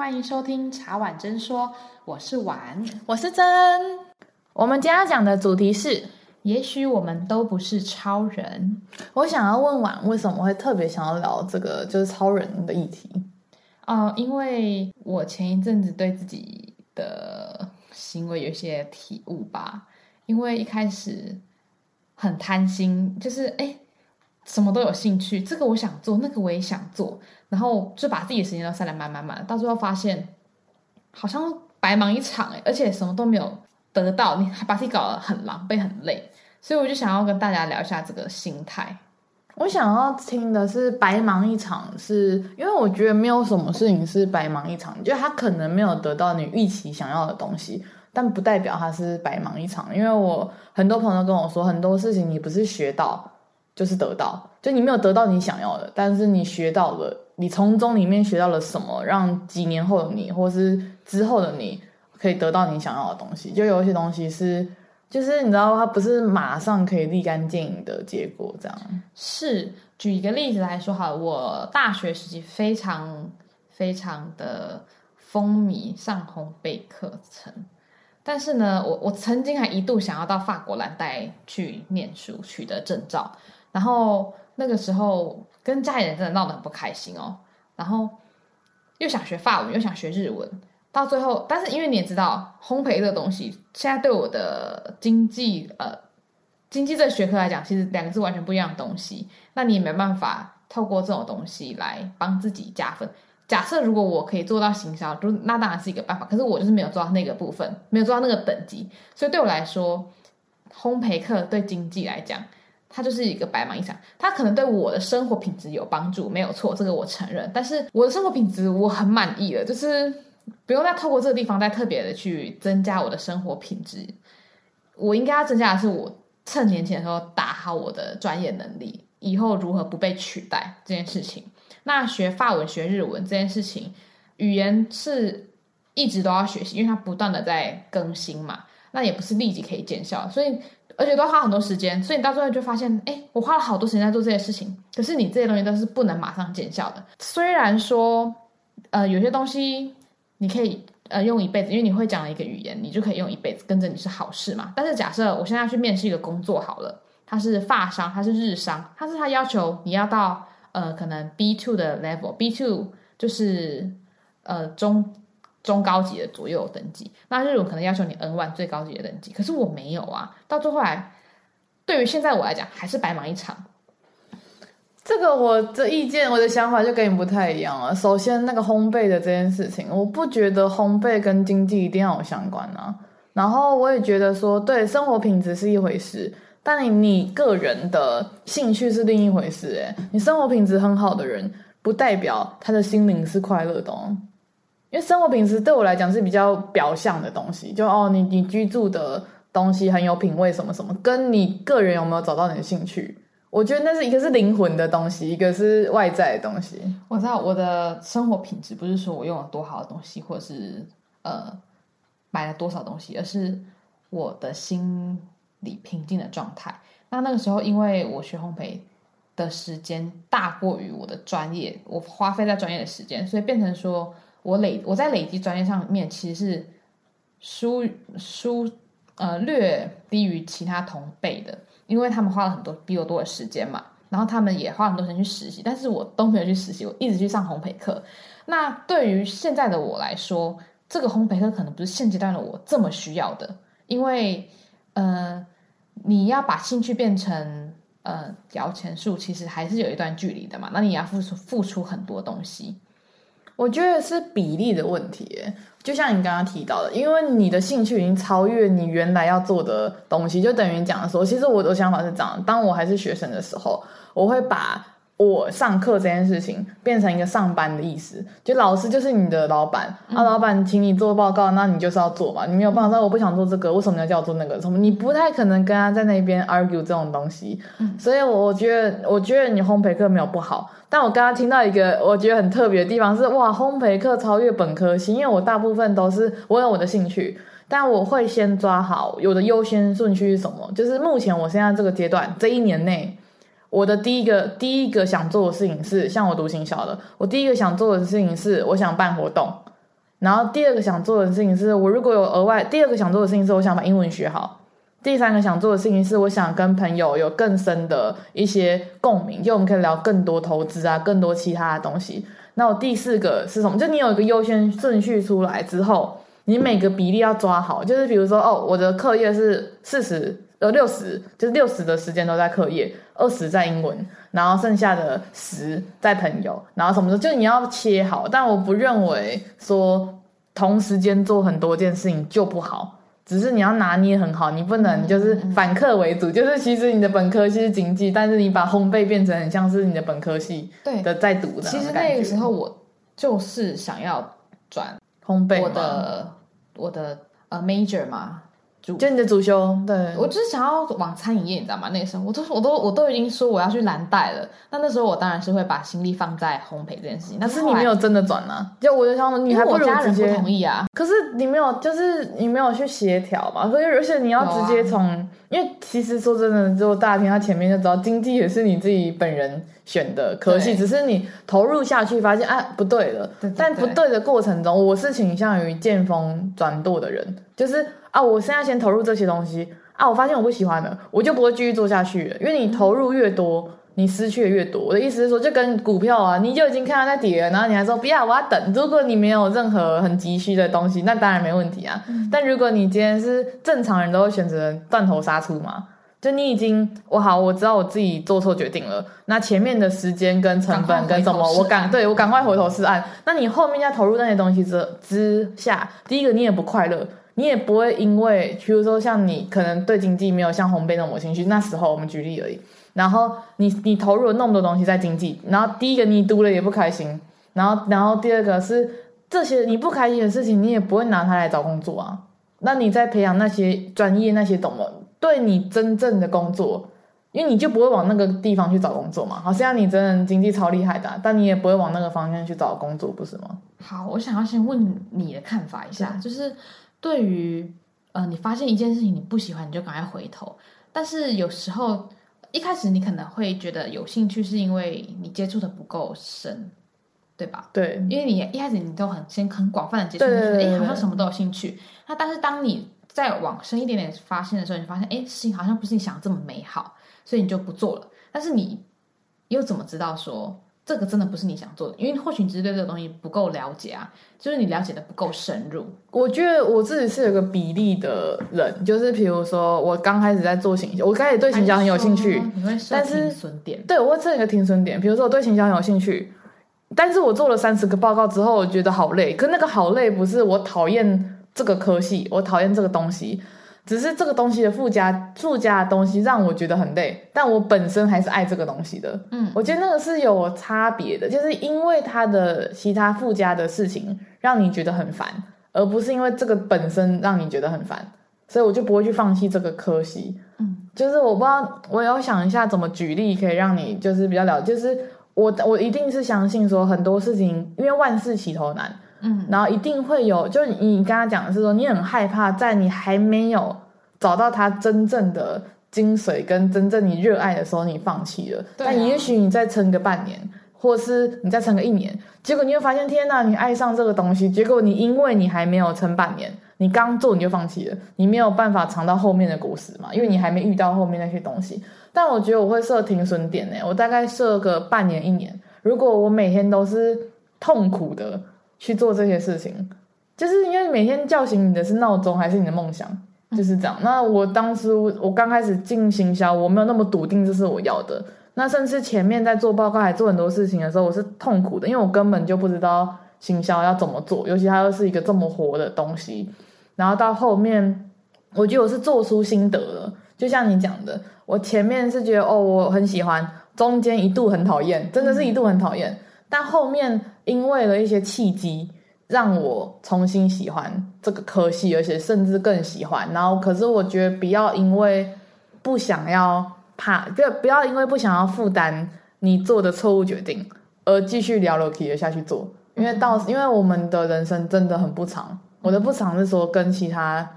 欢迎收听茶碗真说，我是碗，我是真。我们今天要讲的主题是，也许我们都不是超人。我想要问碗，为什么会特别想要聊这个就是超人的议题？哦、呃，因为我前一阵子对自己的行为有一些体悟吧。因为一开始很贪心，就是哎，什么都有兴趣，这个我想做，那个我也想做，然后就把自己的时间都塞得满满满，到最后发现好像白忙一场哎，而且什么都没有得到，你还把自己搞得很狼狈、很累，所以我就想要跟大家聊一下这个心态。我想要听的是白忙一场是，因为我觉得没有什么事情是白忙一场，就他可能没有得到你预期想要的东西。但不代表他是白忙一场，因为我很多朋友跟我说，很多事情你不是学到就是得到，就你没有得到你想要的，但是你学到了，你从中里面学到了什么，让几年后的你，或是之后的你，可以得到你想要的东西。就有一些东西是，就是你知道，它不是马上可以立竿见影的结果，这样。是，举一个例子来说好了，我大学时期非常非常的风靡上烘焙课程。但是呢，我我曾经还一度想要到法国蓝带去念书，取得证照。然后那个时候跟家里人真的闹得很不开心哦。然后又想学法文，又想学日文，到最后，但是因为你也知道，烘焙这个东西，现在对我的经济呃经济这学科来讲，其实两个是完全不一样的东西。那你也没办法透过这种东西来帮自己加分。假设如果我可以做到行销，就那当然是一个办法。可是我就是没有做到那个部分，没有做到那个等级，所以对我来说，烘焙课对经济来讲，它就是一个白忙一场。它可能对我的生活品质有帮助，没有错，这个我承认。但是我的生活品质我很满意了，就是不用再透过这个地方再特别的去增加我的生活品质。我应该要增加的是，我趁年轻的时候打好我的专业能力，以后如何不被取代这件事情。那学法文、学日文这件事情，语言是一直都要学习，因为它不断的在更新嘛。那也不是立即可以见效，所以而且都要花很多时间。所以你到最后就发现，哎，我花了好多时间在做这些事情，可是你这些东西都是不能马上见效的。虽然说，呃，有些东西你可以呃用一辈子，因为你会讲了一个语言，你就可以用一辈子，跟着你是好事嘛。但是假设我现在要去面试一个工作好了，它是法商，它是日商，它是它要求你要到。呃，可能 B two 的 level，B two 就是呃中中高级的左右等级。那日文可能要求你 N one 最高级的等级，可是我没有啊。到最后来，对于现在我来讲，还是白忙一场。这个我的意见，我的想法就跟你不太一样了。首先，那个烘焙的这件事情，我不觉得烘焙跟经济一定要有相关啊。然后我也觉得说，对，生活品质是一回事。但你你个人的兴趣是另一回事，诶，你生活品质很好的人，不代表他的心灵是快乐的哦。因为生活品质对我来讲是比较表象的东西，就哦，你你居住的东西很有品味，什么什么，跟你个人有没有找到你的兴趣，我觉得那是一个是灵魂的东西，一个是外在的东西。我知道我的生活品质不是说我用了多好的东西，或者是呃买了多少东西，而是我的心。里平静的状态。那那个时候，因为我学烘焙的时间大过于我的专业，我花费在专业的时间，所以变成说我累我在累积专业上面其实是输输呃略低于其他同辈的，因为他们花了很多比我多的时间嘛，然后他们也花很多时间去实习，但是我都没有去实习，我一直去上烘焙课。那对于现在的我来说，这个烘焙课可能不是现阶段的我这么需要的，因为。呃，你要把兴趣变成呃摇钱树，其实还是有一段距离的嘛。那你要付出付出很多东西，我觉得是比例的问题。就像你刚刚提到的，因为你的兴趣已经超越你原来要做的东西，就等于讲说，其实我的想法是这样：当我还是学生的时候，我会把。我上课这件事情变成一个上班的意思，就老师就是你的老板，嗯、啊，老板请你做报告，那你就是要做嘛，你没有办法说我不想做这个，为什么要叫我做那个？什么？你不太可能跟他在那边 argue 这种东西，嗯、所以我觉得，我觉得你烘焙课没有不好，但我刚刚听到一个我觉得很特别的地方是，哇，烘焙课超越本科系，因为我大部分都是我有我的兴趣，但我会先抓好有的优先顺序是什么，就是目前我现在这个阶段这一年内。我的第一个第一个想做的事情是，像我读行销的，我第一个想做的事情是，我想办活动，然后第二个想做的事情是我如果有额外，第二个想做的事情是我想把英文学好。第三个想做的事情是，我想跟朋友有更深的一些共鸣，就我们可以聊更多投资啊，更多其他的东西。那我第四个是什么？就你有一个优先顺序出来之后，你每个比例要抓好。就是比如说，哦，我的课业是四十呃六十，就是六十的时间都在课业，二十在英文，然后剩下的十在朋友，然后什么的，就你要切好。但我不认为说同时间做很多件事情就不好。只是你要拿捏很好，你不能就是反客为主，就是其实你的本科系是经济，但是你把烘焙变成很像是你的本科系的在读的。其实那个时候我就是想要转烘焙，我的我的呃 major 嘛。就你的主修，对，我就是想要往餐饮业，你知道吗？那个时候，我都我都我都已经说我要去蓝带了。那那时候我当然是会把心力放在烘焙这件事情。但是你没有真的转啊？就我就想说，你还不如直接不同意啊。可是你没有，就是你没有去协调嘛。所以而且你要直接从，啊、因为其实说真的，就大家听他前面就知道，经济也是你自己本人选的科系，只是你投入下去发现啊不对了。对对对，但不对的过程中，我是倾向于见风转舵的人，就是。啊！我现在先投入这些东西啊！我发现我不喜欢了，我就不会继续做下去了。因为你投入越多，你失去的越多。我的意思是说，就跟股票啊，你就已经看到在跌了，然后你还说不要，我要等。如果你没有任何很急需的东西，那当然没问题啊。嗯、但如果你今天是正常人都会选择断头杀出嘛，就你已经我好，我知道我自己做错决定了。那前面的时间跟成本跟什么，我赶对我赶快回头是岸。那你后面要投入那些东西之之下，第一个你也不快乐。你也不会因为，比如说像你可能对经济没有像烘焙那么有兴趣，那时候我们举例而已。然后你你投入了那么多东西在经济，然后第一个你读了也不开心，然后然后第二个是这些你不开心的事情，你也不会拿它来找工作啊。那你在培养那些专业那些懂吗？对你真正的工作，因为你就不会往那个地方去找工作嘛。好像你真的经济超厉害的，但你也不会往那个方向去找工作，不是吗？好，我想要先问你的看法一下，就是。对于呃，你发现一件事情你不喜欢，你就赶快回头。但是有时候一开始你可能会觉得有兴趣，是因为你接触的不够深，对吧？对，因为你一开始你都很先很广泛的接触，你觉得哎，好像什么都有兴趣。那但是当你再往深一点点发现的时候，你发现哎，事情好像不是你想的这么美好，所以你就不做了。但是你又怎么知道说？这个真的不是你想做的，因为或许你只是对这个东西不够了解啊，就是你了解的不够深入。我觉得我自己是有个比例的人，就是比如说我刚开始在做行销，我刚开始对行销很有兴趣，你会设停损点？对，我会设一个停损点。比如说我对行销很有兴趣，但是我做了三十个报告之后，我觉得好累。可那个好累不是我讨厌这个科系，我讨厌这个东西。只是这个东西的附加附加的东西让我觉得很累，但我本身还是爱这个东西的。嗯，我觉得那个是有差别的，就是因为它的其他附加的事情让你觉得很烦，而不是因为这个本身让你觉得很烦，所以我就不会去放弃这个科系。嗯，就是我不知道，我要想一下怎么举例可以让你就是比较了，就是我我一定是相信说很多事情，因为万事起头难。嗯，然后一定会有，就是你刚刚讲的是说，你很害怕在你还没有找到它真正的精髓跟真正你热爱的时候，你放弃了。但也许你再撑个半年，或是你再撑个一年，结果你会发现，天哪，你爱上这个东西，结果你因为你还没有撑半年，你刚做你就放弃了，你没有办法尝到后面的果实嘛，因为你还没遇到后面那些东西。但我觉得我会设停损点呢，我大概设个半年一年，如果我每天都是痛苦的。去做这些事情，就是因为每天叫醒你的是闹钟还是你的梦想，就是这样。那我当时我刚开始进行销，我没有那么笃定这是我要的。那甚至前面在做报告还做很多事情的时候，我是痛苦的，因为我根本就不知道行销要怎么做，尤其它又是一个这么活的东西。然后到后面，我觉得我是做出心得了，就像你讲的，我前面是觉得哦我很喜欢，中间一度很讨厌，真的是一度很讨厌。但后面因为了一些契机，让我重新喜欢这个科系，而且甚至更喜欢。然后，可是我觉得不要因为不想要怕，不要不要因为不想要负担你做的错误决定，而继续聊了皮的下去做。因为到因为我们的人生真的很不长，我的不长是说跟其他，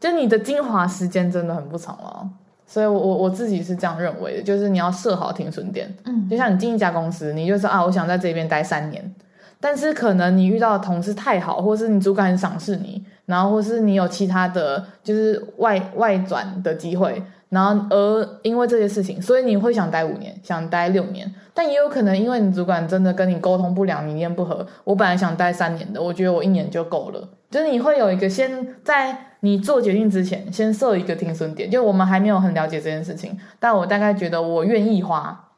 就你的精华时间真的很不长了。所以我，我我自己是这样认为的，就是你要设好停损点。嗯，就像你进一家公司，你就说啊，我想在这边待三年，但是可能你遇到的同事太好，或是你主管很赏识你，然后或是你有其他的就是外外转的机会，然后而因为这些事情，所以你会想待五年，想待六年。但也有可能因为你主管真的跟你沟通不良，理念不合。我本来想待三年的，我觉得我一年就够了。就是你会有一个先在你做决定之前，先设一个停损点。就我们还没有很了解这件事情，但我大概觉得我愿意花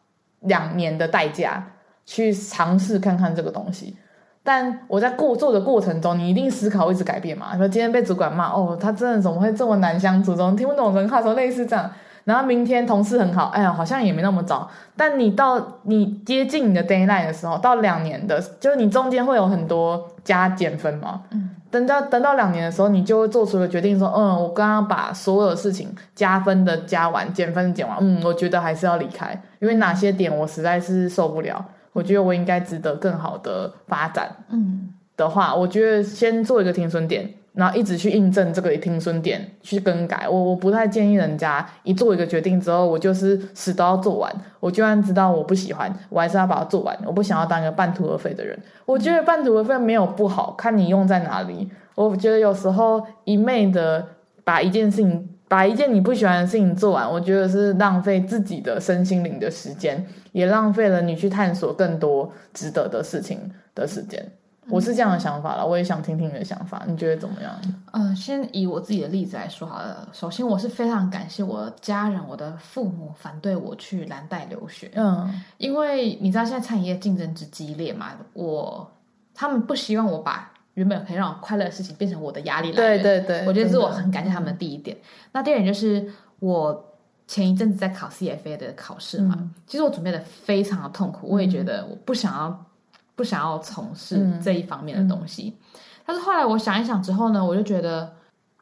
两年的代价。去尝试看看这个东西，但我在过做的过程中，你一定思考一直改变嘛？说今天被主管骂，哦，他真的怎么会这么难相处？怎么听不懂人话？说类似这样。然后明天同事很好，哎呀，好像也没那么糟。但你到你接近你的 deadline 的时候，到两年的，就是你中间会有很多加减分嘛。嗯。等到等到两年的时候，你就会做出了决定，说，嗯，我刚刚把所有事情加分的加完，减分的减完，嗯，我觉得还是要离开，因为哪些点我实在是受不了。我觉得我应该值得更好的发展。嗯，的话，我觉得先做一个停损点，然后一直去印证这个停损点去更改。我我不太建议人家一做一个决定之后，我就是死都要做完。我就算知道我不喜欢，我还是要把它做完。我不想要当一个半途而废的人。我觉得半途而废没有不好，看你用在哪里。我觉得有时候一昧的把一件事情。把一件你不喜欢的事情做完，我觉得是浪费自己的身心灵的时间，也浪费了你去探索更多值得的事情的时间。我是这样的想法了，我也想听听你的想法，你觉得怎么样？嗯、呃，先以我自己的例子来说好了。首先，我是非常感谢我的家人，我的父母反对我去蓝带留学。嗯，因为你知道现在餐饮业竞争之激烈嘛，我他们不希望我把。原本可以让我快乐的事情变成我的压力来源，对对对，我觉得这是我很感谢他们的第一点。嗯、那第二点就是我前一阵子在考 CFA 的考试嘛，嗯、其实我准备的非常的痛苦，我也觉得我不想要不想要从事这一方面的东西。嗯、但是后来我想一想之后呢，我就觉得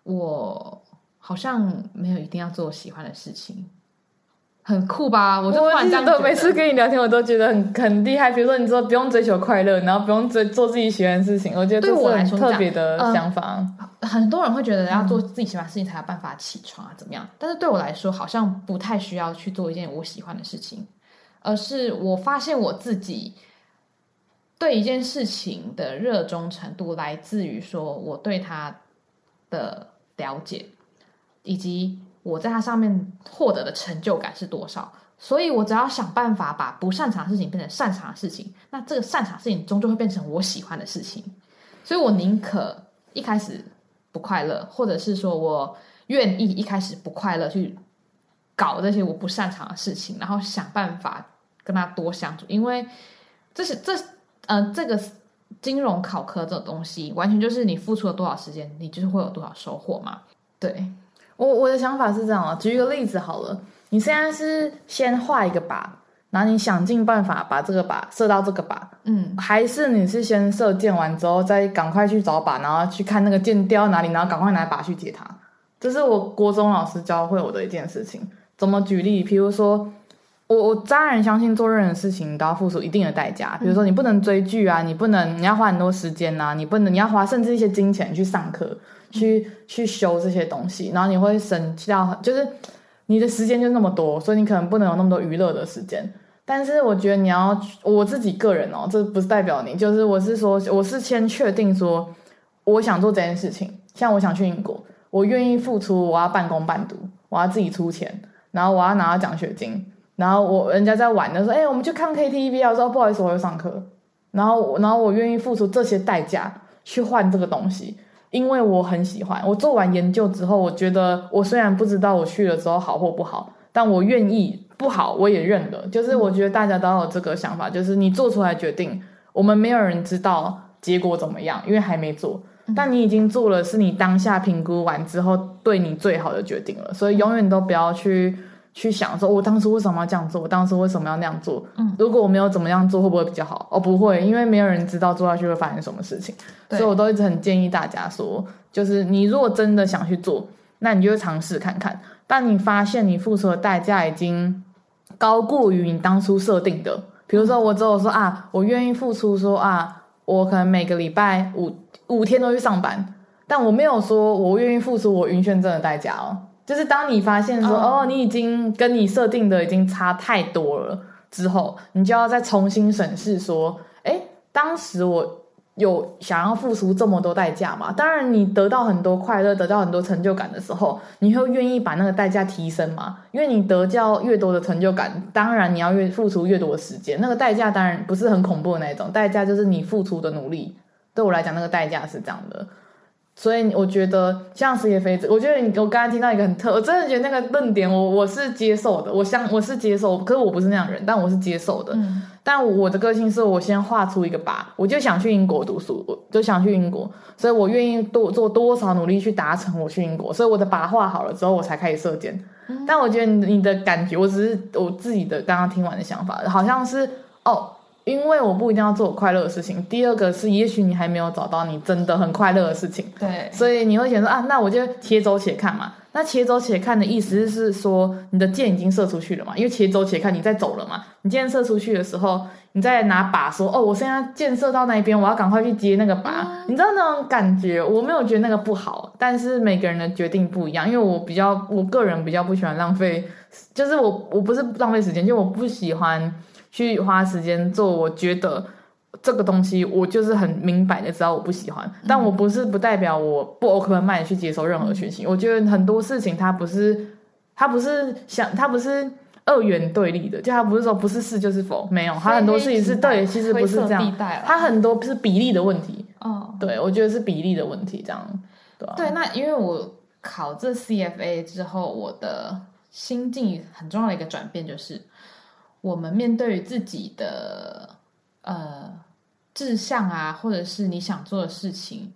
我好像没有一定要做我喜欢的事情。很酷吧？我就突然这样觉得，每次跟你聊天，我都觉得很很厉害。比如说，你说不用追求快乐，然后不用追做自己喜欢的事情，我觉得对我来说特别的想法。呃，很多人会觉得要做自己喜欢的事情才有办法起床啊，怎么样？嗯，但是对我来说，好像不太需要去做一件我喜欢的事情，而是我发现我自己对一件事情的热衷程度来自于说我对它的了解，以及。我在它上面获得的成就感是多少？所以我只要想办法把不擅长的事情变成擅长的事情，那这个擅长事情终究会变成我喜欢的事情。所以我宁可一开始不快乐，或者是说我愿意一开始不快乐去搞这些我不擅长的事情，然后想办法跟他多相处。因为这是这呃这个金融考科这种东西，完全就是你付出了多少时间，你就是会有多少收获嘛。对。我我的想法是这样啊，举一个例子好了，你现在是先画一个靶，然后你想尽办法把这个靶射到这个靶，嗯，还是你是先射箭完之后再赶快去找靶，然后去看那个箭掉哪里，然后赶快拿靶去接它。这是我国中老师教会我的一件事情。怎么举例？比如说，我我当然相信做任何事情都要付出一定的代价，比如说你不能追剧啊，你不能你要花很多时间啊，你不能你要花甚至一些金钱去上课。去去修这些东西，然后你会省掉，就是你的时间就那么多，所以你可能不能有那么多娱乐的时间。但是我觉得你要我自己个人哦，这不是代表你，就是我是说，我是先确定说我想做这件事情，像我想去英国，我愿意付出，我要半工半读，我要自己出钱，然后我要拿到奖学金，然后我人家在玩的时候，哎，我们去看 KTV 啊，我说不好意思，我要上课，然后然后我愿意付出这些代价去换这个东西。因为我很喜欢，我做完研究之后，我觉得我虽然不知道我去了之后好或不好，但我愿意不好我也认了。就是我觉得大家都有这个想法，就是你做出来决定，我们没有人知道结果怎么样，因为还没做。但你已经做了，是你当下评估完之后对你最好的决定了。所以永远都不要去。去想说，我当时为什么要这样做？我当时为什么要那样做？嗯，如果我没有怎么样做，会不会比较好？哦，不会，因为没有人知道做下去会发生什么事情。所以我都一直很建议大家说，就是你如果真的想去做，那你就尝试看看。但你发现你付出的代价已经高过于你当初设定的，比如说我只有说啊，我愿意付出说啊，我可能每个礼拜五五天都去上班，但我没有说我愿意付出我晕眩症的代价哦。就是当你发现说，oh. 哦，你已经跟你设定的已经差太多了之后，你就要再重新审视说，诶，当时我有想要付出这么多代价嘛？当然，你得到很多快乐，得到很多成就感的时候，你会愿意把那个代价提升吗？因为你得到越多的成就感，当然你要越付出越多的时间，那个代价当然不是很恐怖的那种，代价就是你付出的努力。对我来讲，那个代价是这样的。所以我觉得像世界杯子，我觉得你我刚才听到一个很特，我真的觉得那个论点我我是接受的，我相我是接受，可是我不是那样的人，但我是接受的。嗯、但我的个性是我先画出一个靶，我就想去英国读书，我就想去英国，所以我愿意多做多少努力去达成我去英国，所以我的靶画好了之后，我才开始射箭。嗯、但我觉得你的感觉，我只是我自己的刚刚听完的想法，好像是哦。因为我不一定要做我快乐的事情。第二个是，也许你还没有找到你真的很快乐的事情。对，所以你会觉得啊，那我就且走且看嘛。那且走且看的意思是说，你的箭已经射出去了嘛？因为且走且看，你在走了嘛？你箭射出去的时候，你再拿靶说，哦，我现在箭射到那一边，我要赶快去接那个靶。嗯、你知道那种感觉？我没有觉得那个不好，但是每个人的决定不一样。因为我比较，我个人比较不喜欢浪费，就是我我不是浪费时间，就我不喜欢。去花时间做，我觉得这个东西我就是很明白的知道我不喜欢，但我不是不代表我不 open mind 去接受任何讯息。我觉得很多事情它不是，它不是想，它不是二元对立的，就它不是说不是是就是否，没有，它很多事情是对，其实不是这样，它很多是比例的问题。哦，对，我觉得是比例的问题，这样对啊。对，那因为我考这 CFA 之后，我的心境很重要的一个转变就是。我们面对于自己的呃志向啊，或者是你想做的事情，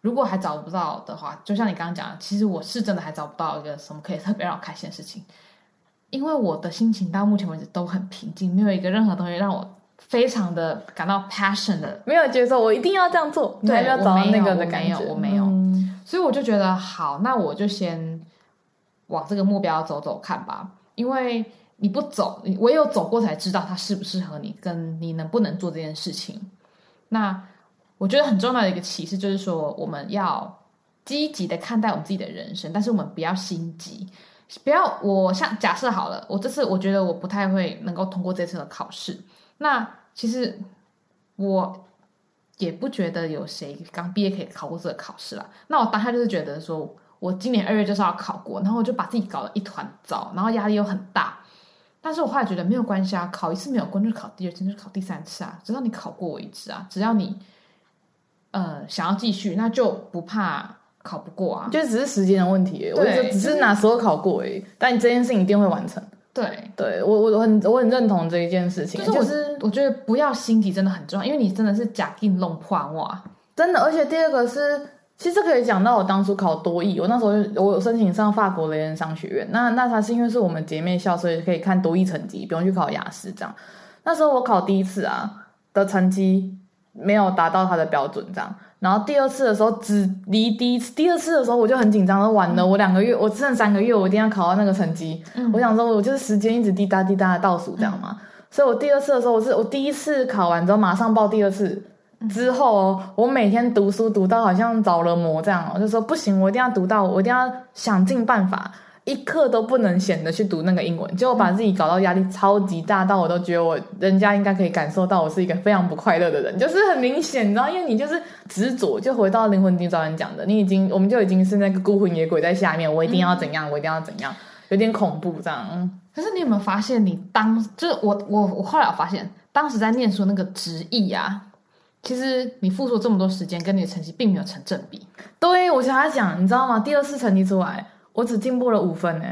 如果还找不到的话，就像你刚刚讲的，其实我是真的还找不到一个什么可以特别让我开心的事情，因为我的心情到目前为止都很平静，没有一个任何东西让我非常的感到 passion 的，没有觉得我一定要这样做，对，要找到那个的感觉，我没有，我没有，嗯，所以我就觉得好，那我就先往这个目标走走看吧，因为。你不走，你唯有走过才知道它适不适合你，跟你能不能做这件事情。那我觉得很重要的一个启示就是说，我们要积极的看待我们自己的人生，但是我们不要心急，不要我像假设好了，我这次我觉得我不太会能够通过这次的考试。那其实我也不觉得有谁刚毕业可以考过这个考试啦。那我当下就是觉得说，我今年二月就是要考过，然后我就把自己搞得一团糟，然后压力又很大。但是我后来觉得没有关系啊，考一次没有过就考第二次，就考第三次啊，直到你考过为止啊。只要你呃想要继续，那就不怕考不过啊，就只是时间的问题。对我就只是哪时候考过而已。但你这件事情一定会完成。对，对我我很我很认同这一件事情。就是我、就是、我觉得不要心急真的很重要，因为你真的是假定弄破哇，真的。而且第二个是。其实可以讲到我当初考多益，我那时候我有申请上法国雷恩商学院，那那它是因为是我们姐妹校，所以可以看多益成绩，不用去考雅思这样。那时候我考第一次啊的成绩没有达到它的标准这样，然后第二次的时候只离第一次，第二次的时候我就很紧张，说完了，我两个月我剩三个月，我一定要考到那个成绩。嗯、我想说，我就是时间一直滴答滴答的倒数这样嘛，嗯、所以我第二次的时候，我是我第一次考完之后马上报第二次。之后哦，我每天读书读到好像着了魔这样，我就说不行，我一定要读到，我一定要想尽办法，一刻都不能闲的去读那个英文，结果把自己搞到压力超级大，到我都觉得我人家应该可以感受到我是一个非常不快乐的人，就是很明显，你知道，因为你就是执着，就回到灵魂第早人讲的，你已经，我们就已经是那个孤魂野鬼在下面，我一定要怎样，我一定要怎样，有点恐怖这样。可是你有没有发现，你当就是我我我后来我发现，当时在念书那个执意啊。其实你付出这么多时间，跟你的成绩并没有成正比。对，我想他讲，你知道吗？第二次成绩出来，我只进步了五分呢，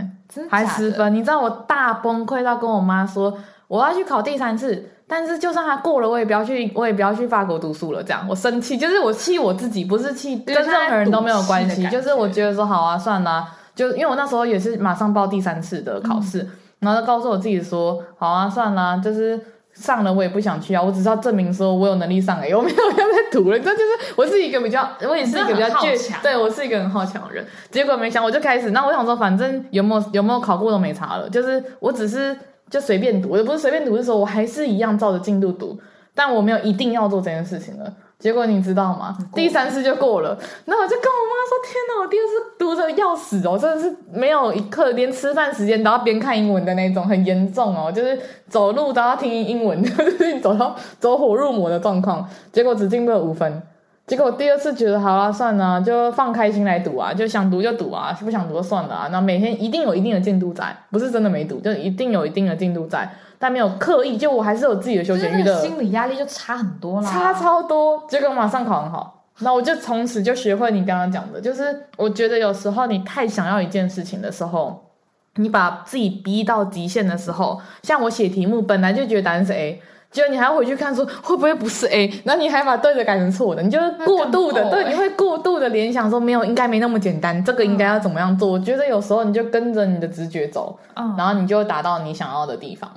还十分。你知道我大崩溃到跟我妈说，我要去考第三次，但是就算他过了，我也不要去，我也不要去法国读书了。这样，我生气，就是我气我自己，不是气跟任何人都没有关系，就是我觉得说好啊，算啦啊，就因为我那时候也是马上报第三次的考试，嗯、然后就告诉我自己说，好啊，算啦啊，就是。上了我也不想去啊，我只是要证明说我有能力上哎、欸，我没有要再读了。这就是我是一个比较，我也是一个比较倔强，对，我是一个很好强的人。结果没想我就开始，那我想说反正有没有有没有考过都没差了，就是我只是就随便读，也不是随便读，是说我还是一样照着进度读，但我没有一定要做这件事情了。结果你知道吗？第三次就过了。那我就跟我妈说：“天哪，我第二次读的要死哦，真的是没有一刻连吃饭时间都要边看英文的那种，很严重哦，就是走路都要听英文，就是走到走火入魔的状况。结果只进步了五分。结果我第二次觉得好啊，算了，就放开心来读啊，就想读就读啊，不想读就算了啊。那每天一定有一定的进度在，不是真的没读，就一定有一定的进度在。”但没有刻意，就我还是有自己的休闲娱乐，心理压力就差很多啦，差超多。结果马上考很好，那我就从此就学会你刚刚讲的，就是我觉得有时候你太想要一件事情的时候，你把自己逼到极限的时候，像我写题目本来就觉得答案是 A，结果你还要回去看说会不会不是 A，然后你还把对的改成错的，你就过度的对，你会过度的联想说没有，应该没那么简单，这个应该要怎么样做？嗯、我觉得有时候你就跟着你的直觉走，嗯，然后你就达到你想要的地方。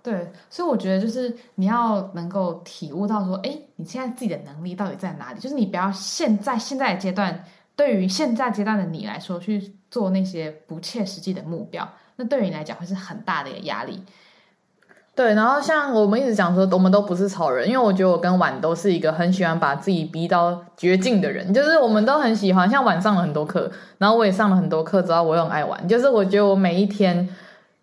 对，所以我觉得就是你要能够体悟到说，哎，你现在自己的能力到底在哪里？就是你不要现在现在的阶段，对于现在阶段的你来说去做那些不切实际的目标，那对于你来讲会是很大的一个压力。对，然后像我们一直讲说，我们都不是超人，因为我觉得我跟婉都是一个很喜欢把自己逼到绝境的人，就是我们都很喜欢，像晚上了很多课，然后我也上了很多课，知道我很爱玩，就是我觉得我每一天。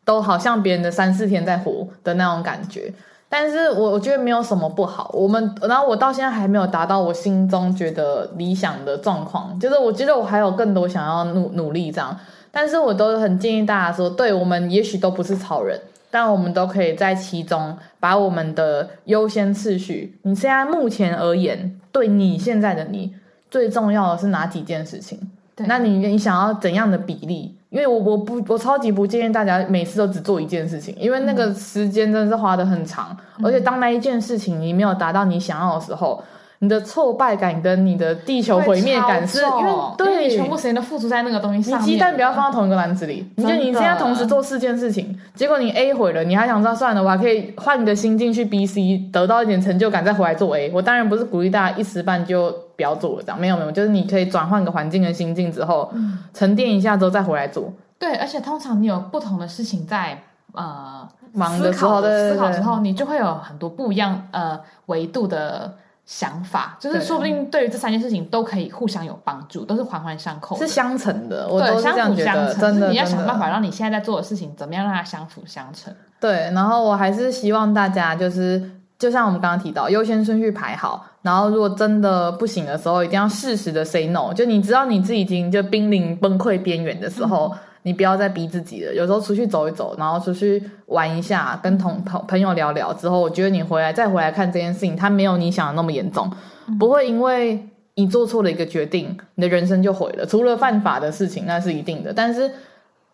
都好像别人的三四天在活的那种感觉，但是我我觉得没有什么不好。我们然后我到现在还没有达到我心中觉得理想的状况，就是我觉得我还有更多想要努努力这样。但是我都很建议大家说，对，我们也许都不是超人，但我们都可以在其中把我们的优先次序。你现在目前而言，对你现在的你最重要的是哪几件事情？对，那你你想要怎样的比例？因为我我不我超级不建议大家每次都只做一件事情，因为那个时间真的是花的很长，嗯、而且当那一件事情你没有达到你想要的时候，你的挫败感跟你的地球毁灭感是，因为对你全部时间都付出在那个东西上面。你鸡蛋不要放到同一个篮子里，你就你现在同时做四件事情，结果你 A 毁了，你还想说算了，我还可以换你的心境去 B、C，得到一点成就感再回来做 A。我当然不是鼓励大家一时半就不要做了这样，没有没有，就是你可以转换个环境跟心境之后，嗯、沉淀一下之后再回来做。对，而且通常你有不同的事情在呃忙的时候，思考之后，你就会有很多不一样呃维度的。想法就是，说不定对于这三件事情都可以互相有帮助，都是环环相扣，是相乘的。我都是这样觉得，相辅相成，真的，你要想办法让你现在在做的事情怎么样让它相辅相成。对，然后我还是希望大家就是，就像我们刚刚提到，优先顺序排好，然后如果真的不行的时候，一定要适时的 say no。就你知道你自己已经就濒临崩溃边缘的时候。嗯你不要再逼自己了。有时候出去走一走，然后出去玩一下，跟同朋朋友聊聊之后，我觉得你回来再回来看这件事情，它没有你想的那么严重，不会因为你做错了一个决定，你的人生就毁了。除了犯法的事情，那是一定的。但是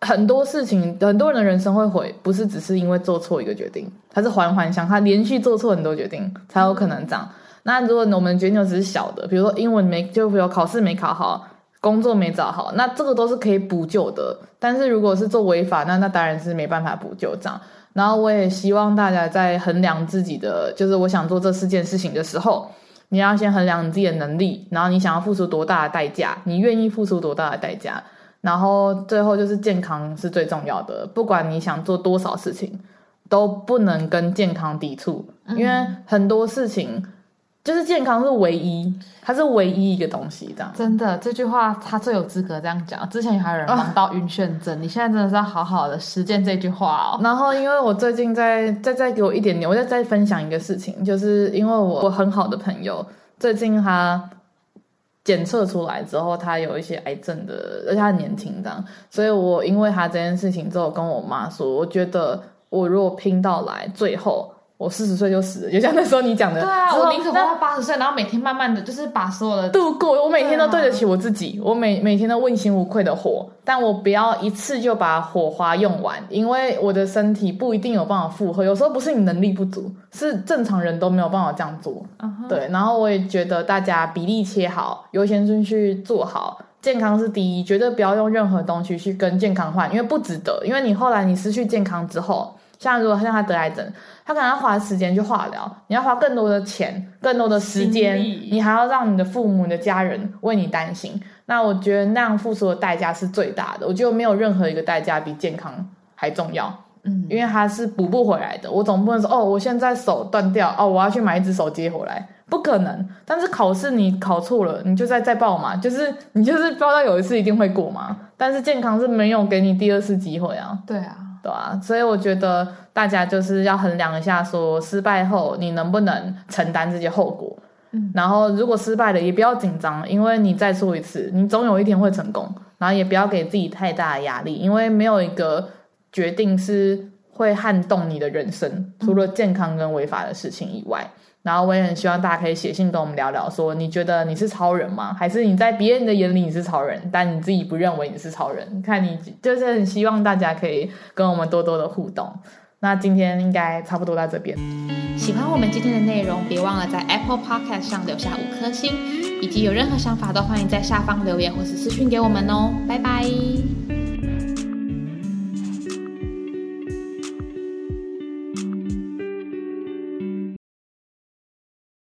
很多事情，很多人的人生会毁，不是只是因为做错一个决定，它是环环相，他连续做错很多决定才有可能这样。那如果我们决定只是小的，比如说英文没，就比如考试没考好。工作没找好，那这个都是可以补救的。但是如果是做违法，那那当然是没办法补救这样。然后我也希望大家在衡量自己的，就是我想做这四件事情的时候，你要先衡量你自己的能力，然后你想要付出多大的代价，你愿意付出多大的代价。然后最后就是健康是最重要的，不管你想做多少事情，都不能跟健康抵触，因为很多事情。就是健康是唯一，它是唯一一个东西，这样。真的，这句话他最有资格这样讲。之前还有人忙到晕眩症，啊、你现在真的是要好好的实践这句话哦。然后，因为我最近在再再给我一点点，我再再分享一个事情，就是因为我我很好的朋友最近他检测出来之后，他有一些癌症的，而且他很年轻这样，所以我因为他这件事情之后跟我妈说，我觉得我如果拼到来最后。我四十岁就死了，就像那时候你讲的。对啊，我宁可活到八十岁，然后每天慢慢的就是把所有的度过。我每天都对得起我自己，啊、我每每天都问心无愧的活，但我不要一次就把火花用完，因为我的身体不一定有办法负荷。有时候不是你能力不足，是正常人都没有办法这样做。Uh huh. 对，然后我也觉得大家比例切好，优先顺序做好，健康是第一，绝对不要用任何东西去跟健康换，因为不值得。因为你后来你失去健康之后。像如果像他得癌症，他可能要花时间去化疗，你要花更多的钱、更多的时间，你还要让你的父母、你的家人为你担心。那我觉得那样付出的代价是最大的。我觉得没有任何一个代价比健康还重要。嗯，因为它是补不回来的。我总不能说哦，我现在手断掉哦，我要去买一只手接回来，不可能。但是考试你考错了，你就再再报嘛，就是你就是报到有一次一定会过嘛。但是健康是没有给你第二次机会啊。对啊，对啊，所以我觉得大家就是要衡量一下，说失败后你能不能承担这些后果。嗯，然后如果失败了，也不要紧张，因为你再做一次，你总有一天会成功。然后也不要给自己太大的压力，因为没有一个决定是会撼动你的人生，除了健康跟违法的事情以外。然后我也很希望大家可以写信跟我们聊聊，说你觉得你是超人吗？还是你在别人的眼里你是超人，但你自己不认为你是超人？看你就是很希望大家可以跟我们多多的互动。那今天应该差不多到这边。喜欢我们今天的内容，别忘了在 Apple Podcast 上留下五颗星，以及有任何想法都欢迎在下方留言或是私讯给我们哦。拜拜。